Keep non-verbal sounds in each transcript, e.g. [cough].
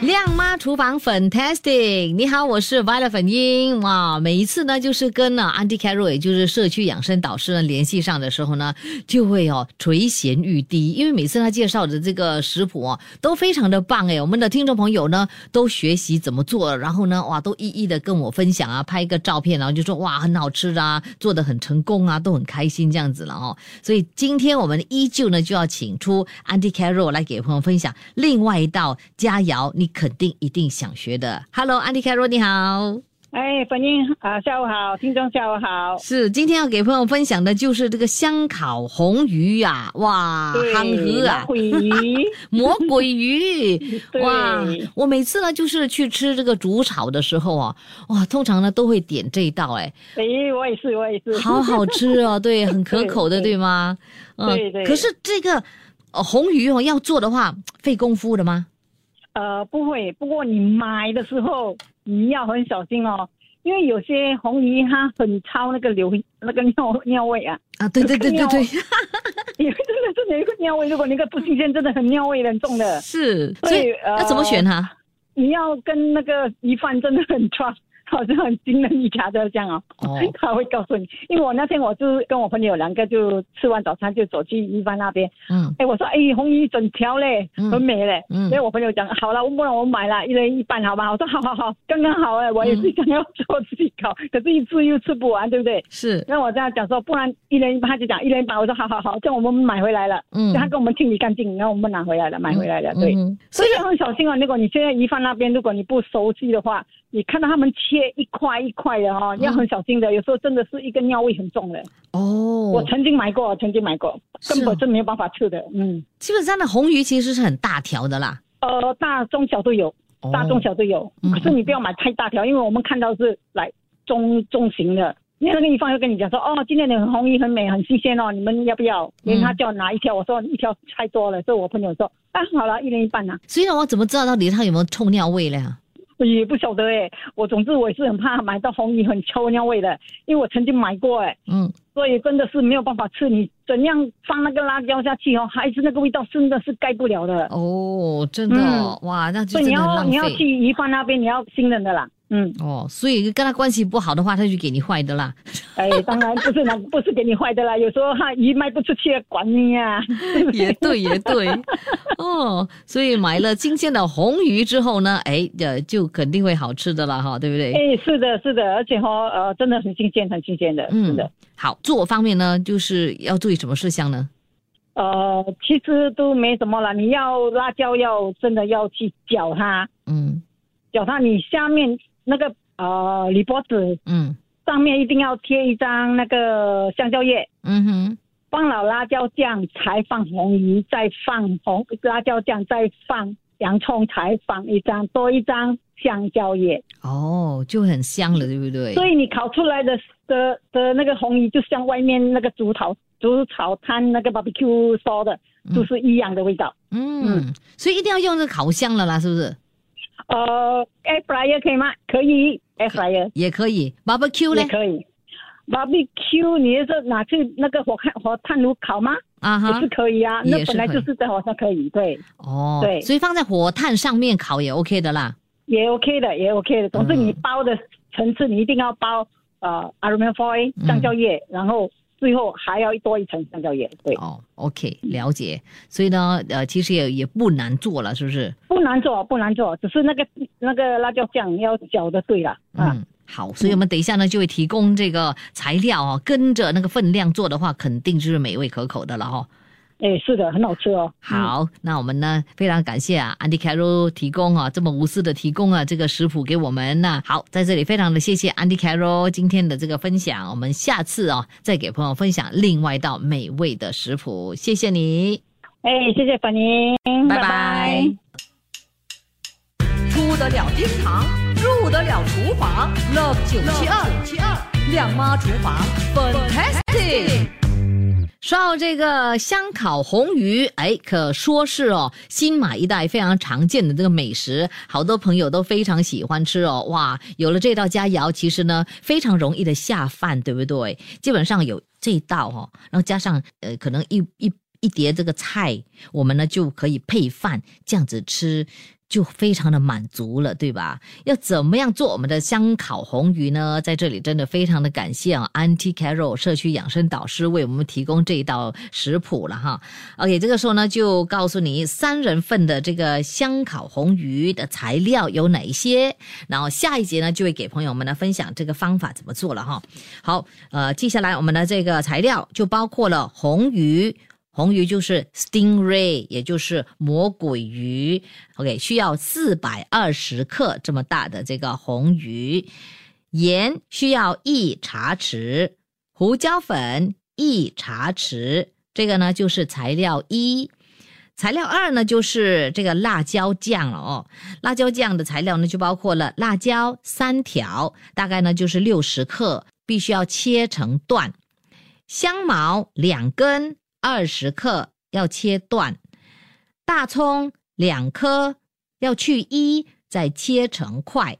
亮妈厨房 Fantastic，你好，我是 Violet 粉英。哇，每一次呢，就是跟呢 Andy Carroll，也就是社区养生导师呢联系上的时候呢，就会哦垂涎欲滴，因为每次他介绍的这个食谱哦都非常的棒诶，我们的听众朋友呢都学习怎么做，然后呢哇都一一的跟我分享啊，拍一个照片，然后就说哇很好吃啊，做的很成功啊，都很开心这样子了哦。所以今天我们依旧呢就要请出 Andy Carroll 来给朋友分享另外一道佳肴，你。肯定一定想学的。Hello，安迪凯罗，你好。哎，粉英啊，下午好，听众下午好。是，今天要给朋友分享的就是这个香烤红鱼呀，哇，汤鱼啊，[laughs] 魔鬼鱼，魔鬼鱼，哇，我每次呢就是去吃这个煮炒的时候啊，哇，通常呢都会点这一道，哎，哎，我也是，我也是，好好吃哦，对，[laughs] 很可口的，对吗？对对。可是这个红鱼哦，要做的话费功夫的吗？呃，不会。不过你买的时候你要很小心哦，因为有些红鱼它很超那个流那个尿尿味啊。啊，对对对对对，因为 [laughs] 真的真的有一个尿味，如果那个不新鲜，真的很尿味很重的。是，所以要怎么选哈？你要跟那个鱼贩真的很 trust。[laughs] 好像很惊人一家的这样哦，他会告诉你，因为我那天我就跟我朋友两个就吃完早餐就走去一帆那边，嗯，哎，我说哎红鱼整条嘞，很美嘞，嗯，所以我朋友讲好了，不然我买了一人一半好吧，我说好好好，刚刚好哎，我也是想要做自己搞，[laughs] 可是一次又吃不完，对不对？是，那我这样讲说，不然一人一半，他就讲一人一半，我说好好好，叫我们买回来了，嗯，他跟我们清理干净，然后我们拿回来了，买回来了，对，所以要很小心啊，如果你现在一帆那边，如果你不熟悉的话。你看到他们切一块一块的哈，要很小心的。有时候真的是一个尿味很重的。哦，我曾经买过，曾经买过，根本就没有办法吃的。嗯，基本上的红鱼其实是很大条的啦。呃，大中小都有，大中小都有。可是你不要买太大条，因为我们看到是来中中型的。那个地方又跟你讲说，哦，今天的红鱼很美，很新鲜哦，你们要不要？因为他叫拿一条，我说一条太多了，所以我朋友说，啊，好了，一人一半呐。所以呢，我怎么知道到底它有没有臭尿味呢？也不晓得哎，我总之我也是很怕买到红鱼很臭尿味的，因为我曾经买过哎，嗯，所以真的是没有办法吃。你怎样放那个辣椒下去哦，还是那个味道真的是盖不了的。哦，真的哇，那就所以你要你要去鱼贩那边，你要信任的啦。嗯哦，所以跟他关系不好的话，他就给你坏的啦。哎，当然不是，那 [laughs] 不是给你坏的啦。有时候哈鱼卖不出去，管你 [laughs] 呀。也对，也对。哦，所以买了新鲜的红鱼之后呢，哎，呃，就肯定会好吃的了哈，对不对？哎，是的，是的，而且哈，呃，真的很新鲜，很新鲜的。嗯的。好，做方面呢，就是要注意什么事项呢？呃，其实都没什么了。你要辣椒，要真的要去搅它。嗯，搅它，你下面。那个呃铝箔纸，嗯，上面一定要贴一张那个香蕉叶，嗯哼，放了辣椒酱才放红鱼，再放红辣椒酱，再放洋葱才放一张多一张香蕉叶，哦，就很香了，对不对？所以你烤出来的的的那个红鱼，就像外面那个煮炒煮炒摊那个 barbecue 烧的，就是一样的味道。嗯，所以一定要用这个烤箱了啦，是不是？呃，air fryer 可以吗？可以，air fryer 也可以，barbecue 呢？也可以，barbecue 你是拿去那个火炭火炭炉烤吗？啊哈，也是可以啊。那本来就是在火上可以，对。哦，对，所以放在火炭上面烤也 OK 的啦。也 OK 的，也 OK 的。总之你包的层次，你一定要包呃 aluminum foil 橡胶叶，然后。最后还要多一层香蕉叶，对哦，OK，了解。所以呢，呃，其实也也不难做了，是不是？不难做，不难做，只是那个那个辣椒酱要搅的对了。嗯，好，所以我们等一下呢就会提供这个材料哦，跟着那个分量做的话，肯定就是美味可口的了哈。哎，是的，很好吃哦。好，那我们呢非常感谢啊，Andy Carroll 提供啊这么无私的提供啊这个食谱给我们。那好，在这里非常的谢谢 Andy Carroll 今天的这个分享。我们下次啊再给朋友分享另外一道美味的食谱。谢谢你。哎，谢谢粉宁，拜拜。出得了厅堂，入得了厨房，Love 九七二九七二，亮妈厨房，Fantastic。说到这个香烤红鱼，哎，可说是哦，新马一带非常常见的这个美食，好多朋友都非常喜欢吃哦。哇，有了这道佳肴，其实呢非常容易的下饭，对不对？基本上有这道哈，然后加上呃，可能一一一碟这个菜，我们呢就可以配饭这样子吃。就非常的满足了，对吧？要怎么样做我们的香烤红鱼呢？在这里真的非常的感谢啊，Auntie Carol 社区养生导师为我们提供这一道食谱了哈。OK，这个时候呢就告诉你三人份的这个香烤红鱼的材料有哪一些，然后下一节呢就会给朋友们呢分享这个方法怎么做了哈。好，呃，接下来我们的这个材料就包括了红鱼。红鱼就是 stingray，也就是魔鬼鱼。OK，需要四百二十克这么大的这个红鱼，盐需要一茶匙，胡椒粉一茶匙。这个呢就是材料一。材料二呢就是这个辣椒酱了哦。辣椒酱的材料呢就包括了辣椒三条，大概呢就是六十克，必须要切成段。香茅两根。二十克要切断，大葱两颗要去一，再切成块。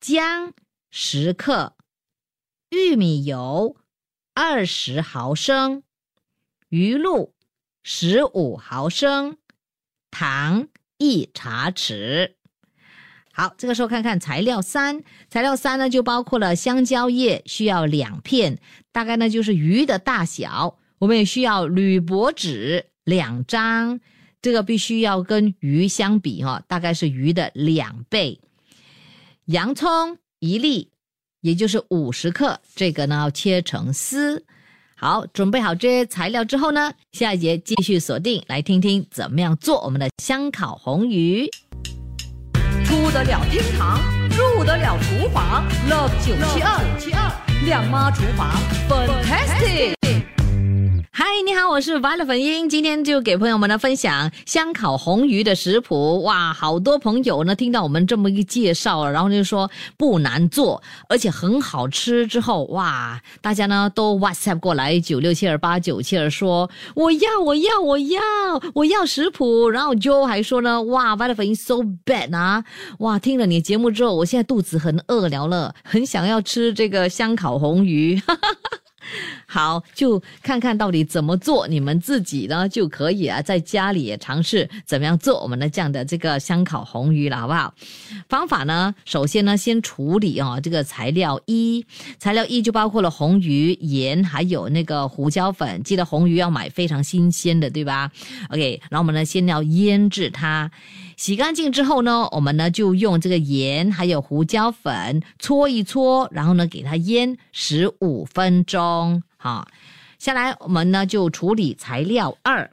姜十克，玉米油二十毫升，鱼露十五毫升，糖一茶匙。好，这个时候看看材料三，材料三呢就包括了香蕉叶，需要两片，大概呢就是鱼的大小。我们也需要铝箔纸两张，这个必须要跟鱼相比哈，大概是鱼的两倍。洋葱一粒，也就是五十克，这个呢要切成丝。好，准备好这些材料之后呢，下一节继续锁定来听听怎么样做我们的香烤红鱼。出得了厅堂，入得了厨房，Love 九七二七二亮妈厨房，Fantastic。嗨，你好，我是 Violet 粉英，今天就给朋友们呢分享香烤红鱼的食谱。哇，好多朋友呢听到我们这么一介绍，然后就说不难做，而且很好吃。之后哇，大家呢都 WhatsApp 过来九六七二八九七二说我要我要我要我要食谱。然后 Joe 还说呢，哇，Violet 粉英 so bad 啊！哇，听了你节目之后，我现在肚子很饿了了，很想要吃这个香烤红鱼。哈哈哈 [laughs] 好，就看看到底怎么做，你们自己呢就可以啊，在家里也尝试怎么样做我们的这样的这个香烤红鱼了，好不好？方法呢，首先呢，先处理啊这个材料一，材料一就包括了红鱼、盐，还有那个胡椒粉。记得红鱼要买非常新鲜的，对吧？OK，然后我们呢，先要腌制它。洗干净之后呢，我们呢就用这个盐还有胡椒粉搓一搓，然后呢给它腌十五分钟。好，下来我们呢就处理材料二。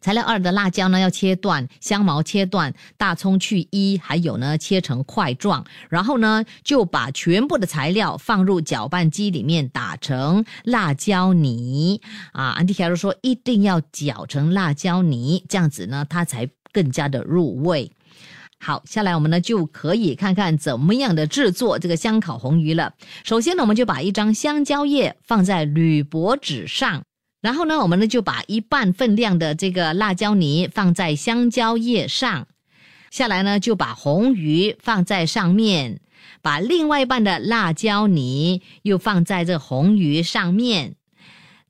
材料二的辣椒呢要切断，香茅切断，大葱去衣，还有呢切成块状。然后呢就把全部的材料放入搅拌机里面打成辣椒泥啊。安迪凯说一定要搅成辣椒泥，这样子呢它才。更加的入味。好，下来我们呢就可以看看怎么样的制作这个香烤红鱼了。首先呢，我们就把一张香蕉叶放在铝箔纸上，然后呢，我们呢就把一半分量的这个辣椒泥放在香蕉叶上，下来呢就把红鱼放在上面，把另外一半的辣椒泥又放在这红鱼上面，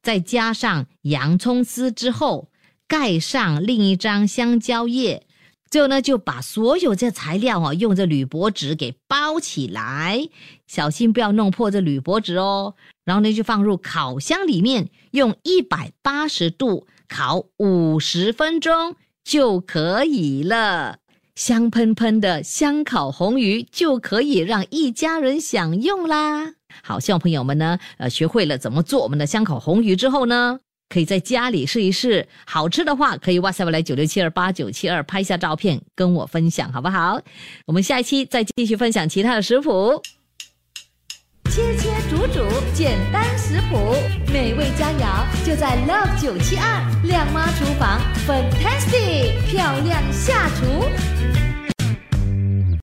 再加上洋葱丝之后。盖上另一张香蕉叶，最后呢就把所有这材料啊用这铝箔纸给包起来，小心不要弄破这铝箔纸哦。然后呢就放入烤箱里面，用一百八十度烤五十分钟就可以了。香喷喷的香烤红鱼就可以让一家人享用啦。好，希望朋友们呢呃学会了怎么做我们的香烤红鱼之后呢。可以在家里试一试，好吃的话可以 WhatsApp 来九六七二八九七二拍下照片跟我分享，好不好？我们下一期再继续分享其他的食谱，切切煮煮简单食谱，美味佳肴就在 Love 九七二靓妈厨房，Fantastic 漂亮下厨。